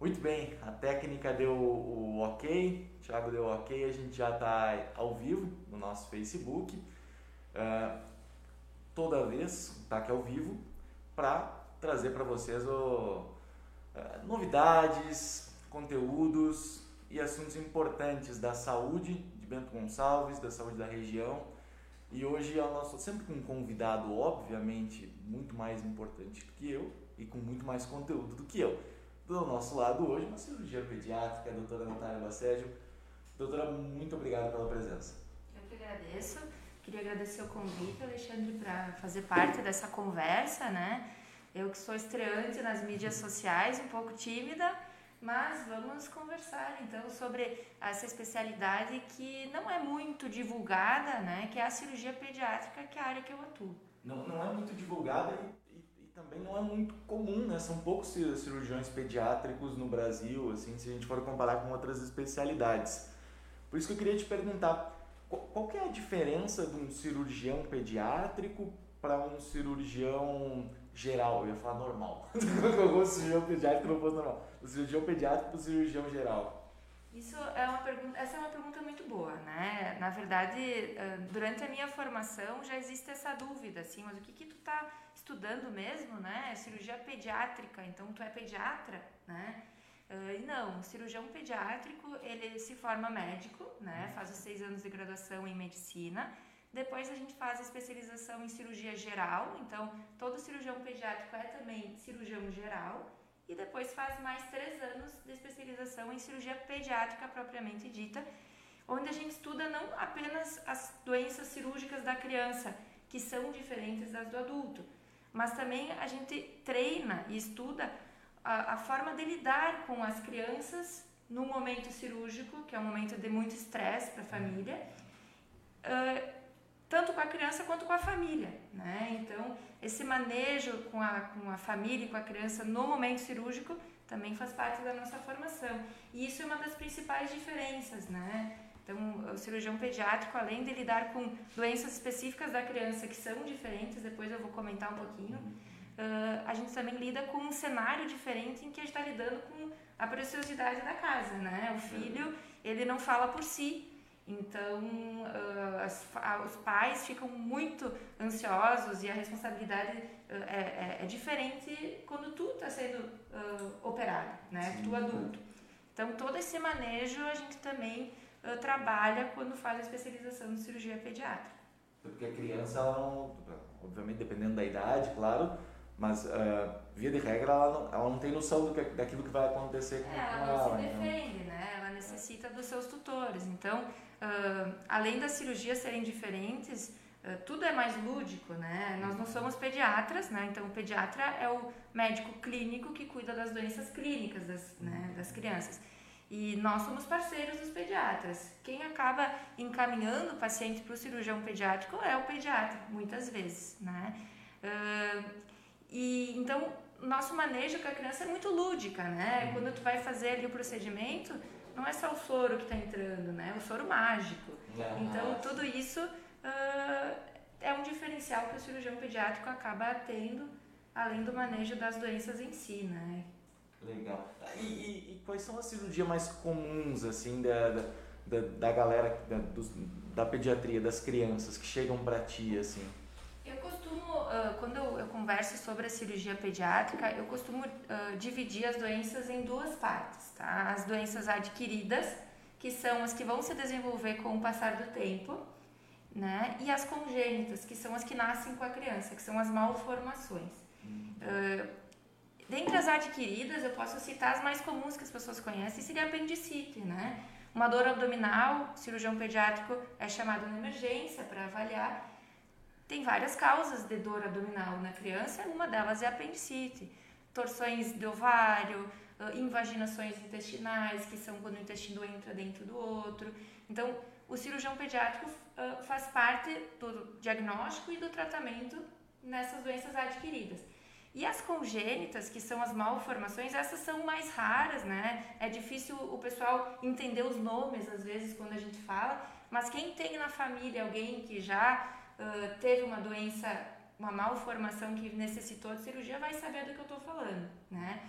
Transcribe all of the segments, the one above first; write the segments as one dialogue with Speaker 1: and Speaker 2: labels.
Speaker 1: Muito bem, a técnica deu o ok, o Thiago deu o ok, a gente já está ao vivo no nosso Facebook. Uh, toda vez está aqui ao vivo para trazer para vocês o, uh, novidades, conteúdos e assuntos importantes da saúde de Bento Gonçalves, da saúde da região. E hoje é o nosso sempre com um convidado, obviamente, muito mais importante do que eu e com muito mais conteúdo do que eu do nosso lado hoje, uma cirurgia pediátrica, a doutora Natália Bacégio. Doutora, muito obrigado pela presença.
Speaker 2: Eu que agradeço. Queria agradecer o convite, Alexandre, para fazer parte dessa conversa, né? Eu que sou estreante nas mídias sociais, um pouco tímida, mas vamos conversar então sobre essa especialidade que não é muito divulgada, né? Que é a cirurgia pediátrica, que é a área que eu atuo.
Speaker 1: Não, não é muito divulgada também não é muito comum, né? São poucos cirurgiões pediátricos no Brasil, assim, se a gente for comparar com outras especialidades. Por isso que eu queria te perguntar, qual, que é a diferença de um cirurgião pediátrico para um cirurgião geral? Eu ia falar normal. o cirurgião pediátrico não fosse normal. O cirurgião pediátrico para o cirurgião geral.
Speaker 2: Isso é uma pergunta, essa é uma boa, né? Na verdade, durante a minha formação já existe essa dúvida, assim, mas o que que tu tá estudando mesmo, né? Cirurgia pediátrica, então tu é pediatra, né? Uh, não, o cirurgião pediátrico ele se forma médico, né? Faz os seis anos de graduação em medicina. Depois a gente faz a especialização em cirurgia geral, então todo cirurgião pediátrico é também cirurgião geral. E depois faz mais três anos de especialização em cirurgia pediátrica propriamente dita, onde a gente estuda não apenas as doenças cirúrgicas da criança, que são diferentes das do adulto, mas também a gente treina e estuda a, a forma de lidar com as crianças no momento cirúrgico, que é um momento de muito estresse para a família, uh, tanto com a criança quanto com a família. Né? Então, esse manejo com a, com a família e com a criança no momento cirúrgico também faz parte da nossa formação. E isso é uma das principais diferenças, né? Então, o cirurgião pediátrico, além de lidar com doenças específicas da criança que são diferentes, depois eu vou comentar um pouquinho, uh, a gente também lida com um cenário diferente em que a gente está lidando com a preciosidade da casa, né? O filho, ele não fala por si, então uh, as, os pais ficam muito ansiosos e a responsabilidade uh, é, é, é, diferente quando tu está sendo operado, né? Sim, tu adulto. Então todo esse manejo a gente também uh, trabalha quando faz a especialização de cirurgia pediátrica.
Speaker 1: Porque a criança, ela não, obviamente dependendo da idade, claro, mas uh, via de regra ela não, ela não tem noção do que, daquilo que vai acontecer com,
Speaker 2: é, ela. Ela não se então. defende, né? Ela necessita dos seus tutores. Então, uh, além das cirurgias serem diferentes, Uh, tudo é mais lúdico, né? Nós não somos pediatras, né? Então o pediatra é o médico clínico que cuida das doenças clínicas das, né, das crianças. E nós somos parceiros dos pediatras. Quem acaba encaminhando o paciente para o cirurgião pediátrico é o pediatra, muitas vezes, né? Uh, e então nosso manejo com a criança é muito lúdica, né? Uhum. Quando tu vai fazer ali o procedimento, não é só o soro que está entrando, né? É o soro mágico. Então tudo isso uh, é um diferencial que o cirurgião pediátrico acaba tendo, além do manejo das doenças em si, né?
Speaker 1: Legal. E, e, e, quais são as cirurgias mais comuns, assim, da, da, da galera, da, dos, da pediatria, das crianças que chegam para ti, assim?
Speaker 2: Eu costumo, uh, quando eu, converso sobre a cirurgia pediátrica, eu costumo uh, dividir as doenças em duas partes, tá? As doenças adquiridas, que são as que vão se desenvolver com o passar do tempo, né? E as congênitas, que são as que nascem com a criança, que são as malformações. Uh, Dentre as adquiridas, eu posso citar as mais comuns que as pessoas conhecem, seria a apendicite, né? Uma dor abdominal, cirurgião pediátrico é chamado na emergência para avaliar. Tem várias causas de dor abdominal na criança, uma delas é a apendicite. Torções de ovário, invaginações intestinais, que são quando o intestino entra dentro do outro. Então, o cirurgião pediátrico faz parte do diagnóstico e do tratamento nessas doenças adquiridas. E as congênitas, que são as malformações, essas são mais raras, né? É difícil o pessoal entender os nomes às vezes quando a gente fala, mas quem tem na família alguém que já uh, teve uma doença, uma malformação que necessitou de cirurgia, vai saber do que eu estou falando, né?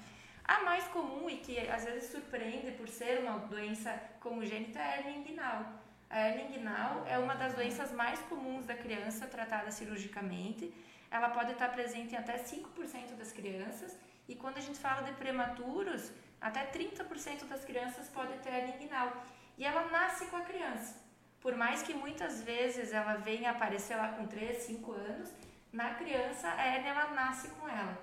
Speaker 2: A mais comum e que às vezes surpreende por ser uma doença congênita é a hernia inguinal. A hernia inguinal é uma das doenças mais comuns da criança tratada cirurgicamente. Ela pode estar presente em até 5% das crianças e quando a gente fala de prematuros, até 30% das crianças podem ter hernia inguinal. E ela nasce com a criança. Por mais que muitas vezes ela venha aparecer lá com 3, 5 anos, na criança a hérnia ela nasce com ela.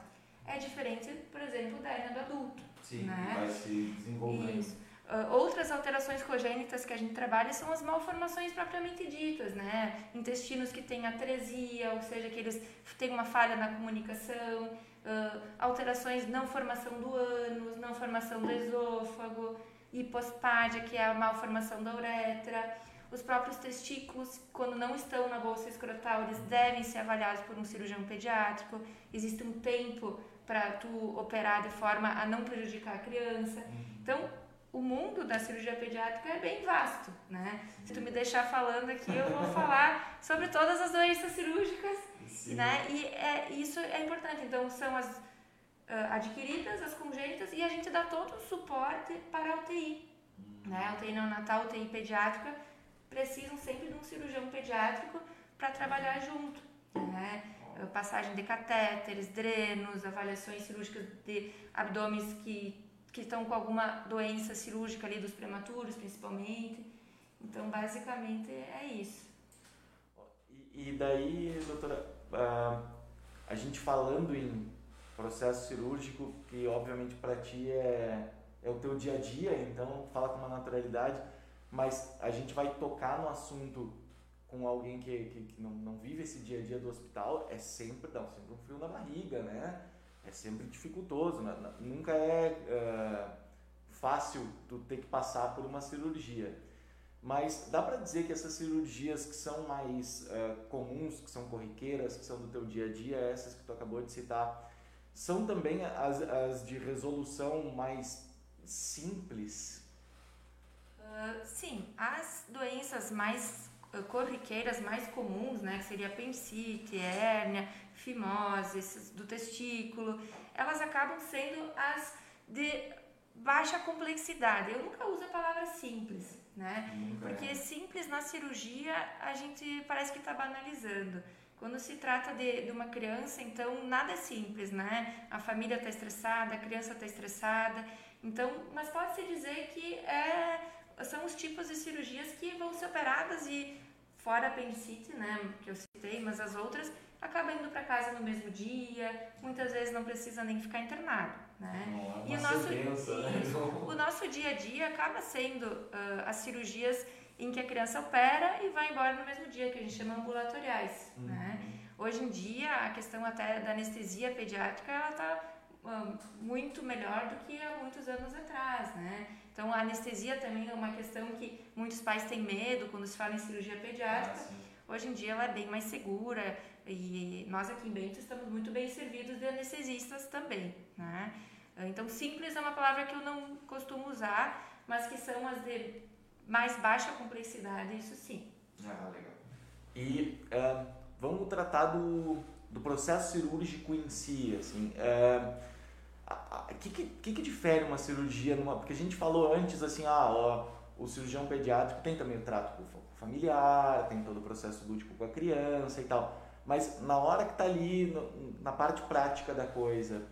Speaker 2: É diferente, por exemplo, da hérnia do adulto.
Speaker 1: Sim,
Speaker 2: né?
Speaker 1: vai se desenvolvendo.
Speaker 2: Isso. Uh, outras alterações congênitas que a gente trabalha são as malformações propriamente ditas, né? Intestinos que têm atresia, ou seja, que eles têm uma falha na comunicação, uh, alterações não formação do ânus, não formação do esôfago, hipospádia, que é a malformação da uretra. Os próprios testículos, quando não estão na bolsa escrotal, eles devem ser avaliados por um cirurgião pediátrico. Existe um tempo para tu operar de forma a não prejudicar a criança. Então, o mundo da cirurgia pediátrica é bem vasto, né? Se tu me deixar falando aqui, eu vou falar sobre todas as doenças cirúrgicas, Sim. né? E é, isso é importante. Então, são as uh, adquiridas, as congênitas, e a gente dá todo o suporte para a UTI, né? A UTI neonatal, UTI pediátrica, precisam sempre de um cirurgião pediátrico para trabalhar junto, né? Passagem de catéteres, drenos, avaliações cirúrgicas de abdômenes que, que estão com alguma doença cirúrgica ali dos prematuros, principalmente. Então, basicamente, é isso.
Speaker 1: E, e daí, doutora, uh, a gente falando em processo cirúrgico, que obviamente para ti é, é o teu dia a dia, então fala com uma naturalidade mas a gente vai tocar no assunto com alguém que, que, que, não, não vive esse dia a dia do hospital, é sempre, dá sempre um frio na barriga, né? É sempre dificultoso, né? nunca é uh, fácil tu ter que passar por uma cirurgia. Mas dá para dizer que essas cirurgias que são mais uh, comuns, que são corriqueiras, que são do teu dia a dia, essas que tu acabou de citar, são também as, as de resolução mais simples
Speaker 2: ah, sim, as doenças mais uh, corriqueiras, mais comuns, né, que seria apendicite, hérnia, fimose, do testículo, elas acabam sendo as de baixa complexidade. Eu nunca uso a palavra simples, né? Porque é. simples na cirurgia a gente parece que está banalizando. Quando se trata de, de, uma criança, então nada é simples, né? A família está estressada, a criança está estressada. Então, mas pode-se dizer que é são os tipos de cirurgias que vão ser operadas e fora a apendicite, né, que eu citei, mas as outras acabam indo para casa no mesmo dia, muitas vezes não precisa nem ficar internado, né?
Speaker 1: e o nosso, né?
Speaker 2: o nosso dia a dia acaba sendo uh, as cirurgias em que a criança opera e vai embora no mesmo dia, que a gente chama ambulatoriais, uhum. né? Hoje em dia, a questão até da anestesia pediátrica, ela está muito melhor do que há muitos anos atrás, né? Então, a anestesia também é uma questão que muitos pais têm medo quando se fala em cirurgia pediátrica. Ah, Hoje em dia, ela é bem mais segura e nós aqui em Bento estamos muito bem servidos de anestesistas também, né? Então, simples é uma palavra que eu não costumo usar, mas que são as de mais baixa complexidade, isso sim.
Speaker 1: Ah, legal. E uh, vamos tratar do, do processo cirúrgico em si, assim. Uh, o que, que, que, difere uma cirurgia numa. Porque a gente falou antes assim, ah, ó, o cirurgião pediátrico tem também o trato familiar, tem todo o processo lúdico com a criança e tal. Mas na hora que está ali, no, na parte prática da coisa,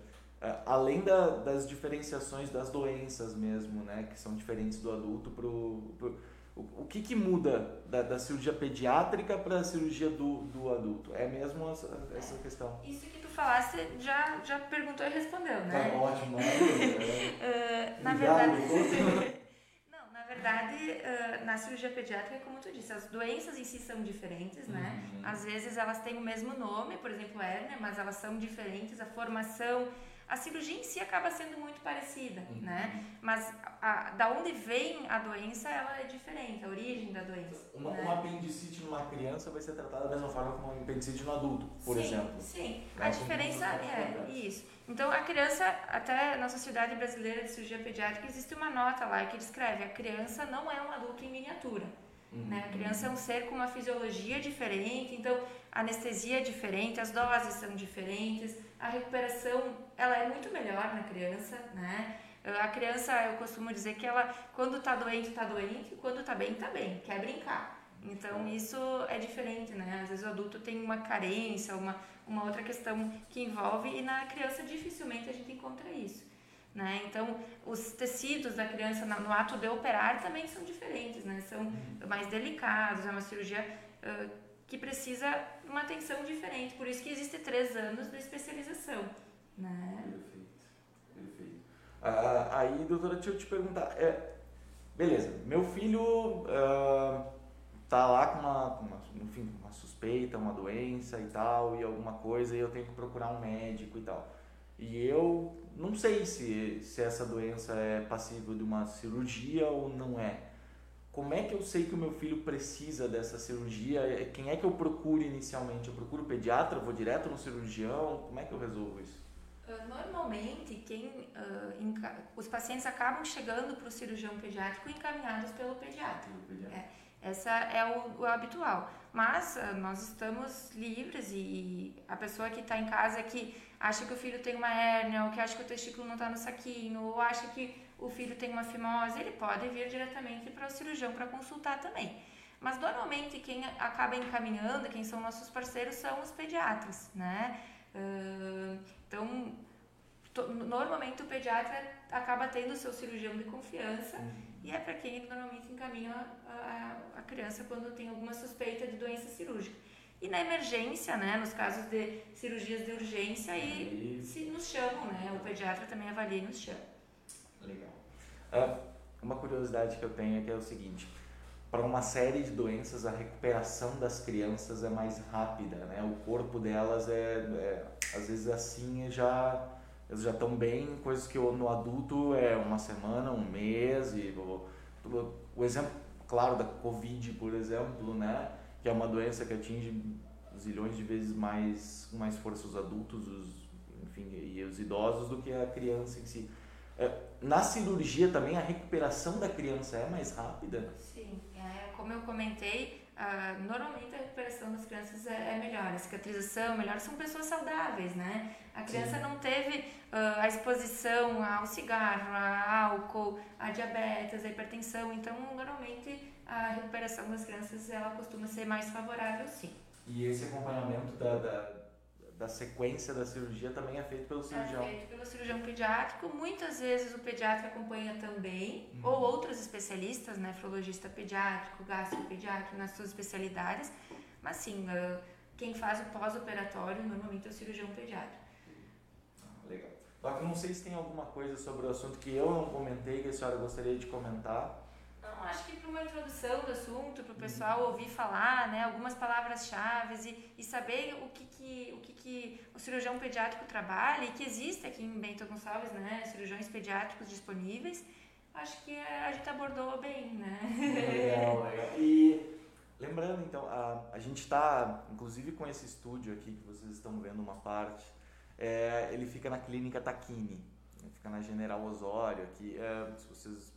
Speaker 1: é, além da, das diferenciações das doenças mesmo, né, que são diferentes do adulto pro, pro o, o que, que muda da, da cirurgia pediátrica para a cirurgia do, do adulto? É mesmo essa, essa questão?
Speaker 2: Isso que falasse, já, já perguntou e respondeu,
Speaker 1: né? Tá ótimo,
Speaker 2: uh, Na verdade. não, na verdade, uh, na cirurgia pediátrica, como tu disse, as doenças em si são diferentes, né? Uhum. Às vezes elas têm o mesmo nome, por exemplo, hérnia, mas elas são diferentes, a formação a cirurgia em si acaba sendo muito parecida, uhum. né? Mas a, da onde vem a doença, ela é diferente, a origem da doença.
Speaker 1: Uma,
Speaker 2: né?
Speaker 1: uma apendicite numa criança vai ser tratada da mesma forma como uma apendicite no adulto, por
Speaker 2: sim,
Speaker 1: exemplo.
Speaker 2: Sim, a diferença é isso. Então, a criança, até na Sociedade Brasileira de Cirurgia Pediátrica, existe uma nota lá que descreve a criança não é um adulto em miniatura. Uhum. Né? A criança é um ser com uma fisiologia diferente, então a anestesia é diferente, as doses são diferentes, a recuperação ela é muito melhor na criança, né? A criança, eu costumo dizer que ela, quando está doente, está doente, e quando está bem, está bem, quer brincar. Então, isso é diferente, né? Às vezes o adulto tem uma carência, uma, uma outra questão que envolve, e na criança dificilmente a gente encontra isso. Né? Então, os tecidos da criança no ato de operar também são diferentes, né? São uhum. mais delicados, é uma cirurgia uh, que precisa uma atenção diferente. Por isso que existe três anos de especialização, né?
Speaker 1: Perfeito, perfeito. Ah, aí, doutora, deixa eu te perguntar. É, beleza, meu filho uh, tá lá com uma, uma, enfim, uma suspeita, uma doença e tal, e alguma coisa, e eu tenho que procurar um médico e tal. E eu não sei se, se essa doença é passível de uma cirurgia ou não é. Como é que eu sei que o meu filho precisa dessa cirurgia? Quem é que eu procuro inicialmente? Eu procuro pediatra? Vou direto no cirurgião? Como é que eu resolvo isso?
Speaker 2: Ah, normalmente, quem, uh, os pacientes acabam chegando para o cirurgião pediátrico encaminhados pelo pediatra. Pediatra. É. Essa é o, o habitual. Mas uh, nós estamos livres e a pessoa que está em casa que acha que o filho tem uma hérnia, ou que acha que o testículo não está no saquinho, ou acha que o filho tem uma fimose, ele pode vir diretamente para o cirurgião para consultar também. Mas normalmente quem acaba encaminhando, quem são nossos parceiros, são os pediatras, né? Então, normalmente o pediatra acaba tendo o seu cirurgião de confiança uhum. e é para quem ele normalmente encaminha a, criança quando tem alguma suspeita de doença cirúrgica. E na emergência, né, nos casos de cirurgias de urgência, aí se nos chamam, né, o pediatra também avalia e nos chama.
Speaker 1: Legal. Uh, uma curiosidade que eu tenho é que é o seguinte, para uma série de doenças a recuperação das crianças é mais rápida, né? O corpo delas é, é às vezes assim já eles já estão bem, coisas que no adulto é uma semana, um mês, e o, o exemplo claro da Covid, por exemplo, né, que é uma doença que atinge zilhões de vezes mais mais força os adultos, os, enfim, e os idosos do que a criança em si. É, na cirurgia também a recuperação da criança é mais rápida?
Speaker 2: Sim, é, como eu comentei, ah, normalmente a recuperação das crianças é, é, melhor, a cicatrização é melhor, são pessoas saudáveis, né? A criança Sim. não teve uh, a exposição ao cigarro, a álcool, a diabetes, a hipertensão, então normalmente a recuperação das crianças ela costuma ser mais favorável, sim.
Speaker 1: E esse acompanhamento da, da da sequência da cirurgia também é feito pelo cirurgião.
Speaker 2: É feito pelo cirurgião pediátrico. Muitas vezes o pediatra acompanha também, uhum. ou outros especialistas, nefrologista pediátrico, gastropediátrico, nas suas especialidades. Mas sim, ah, quem faz o pós-operatório normalmente é o cirurgião pediátrico.
Speaker 1: Ah, legal. Só que não sei se tem alguma coisa sobre o assunto que eu não comentei que a senhora gostaria de comentar.
Speaker 2: Acho que para uma introdução do assunto, para o pessoal ouvir falar, né, algumas palavras-chave e, e saber o que, que, o que, que o cirurgião pediátrico trabalha e que existe aqui em Bento Gonçalves, né, cirurgiões pediátricos disponíveis, acho que a gente abordou bem, né?
Speaker 1: Legal, legal. E lembrando, então, a, a gente está, inclusive com esse estúdio aqui que vocês estão vendo uma parte, é, ele fica na clínica Taquini, fica na General Osório aqui, é, se vocês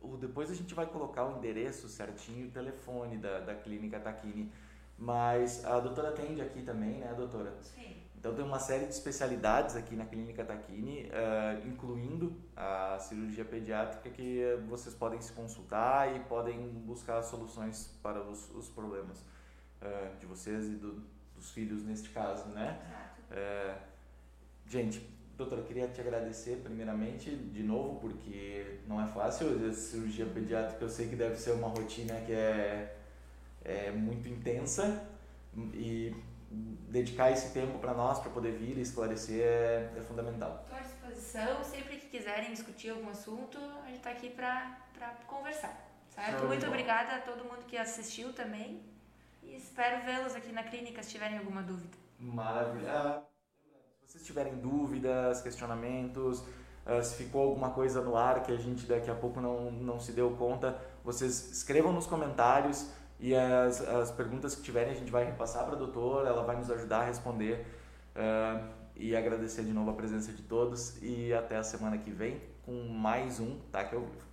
Speaker 1: o, depois a gente vai colocar o endereço certinho e o telefone da, da clínica Taquini. Mas a doutora atende aqui também, né, doutora?
Speaker 2: Sim.
Speaker 1: Então tem uma série de especialidades aqui na clínica Taquini, uh, incluindo a cirurgia pediátrica, que vocês podem se consultar e podem buscar soluções para os, os problemas uh, de vocês e do, dos filhos neste caso, né?
Speaker 2: Exato.
Speaker 1: Uh, gente, Doutora, queria te agradecer primeiramente de novo, porque não é fácil a cirurgia pediátrica, eu sei que deve ser uma rotina que é, é muito intensa e dedicar esse tempo para nós, para poder vir e esclarecer, é, é fundamental.
Speaker 2: Estou à disposição, sempre que quiserem discutir algum assunto, a gente está aqui para conversar. Certo? Muito obrigada a todo mundo que assistiu também e espero vê-los aqui na clínica se tiverem alguma dúvida.
Speaker 1: Maravilha vocês tiverem dúvidas, questionamentos, uh, se ficou alguma coisa no ar que a gente daqui a pouco não, não se deu conta, vocês escrevam nos comentários e as, as perguntas que tiverem a gente vai repassar para a doutora, ela vai nos ajudar a responder. Uh, e agradecer de novo a presença de todos e até a semana que vem com mais um Taque ao Vivo.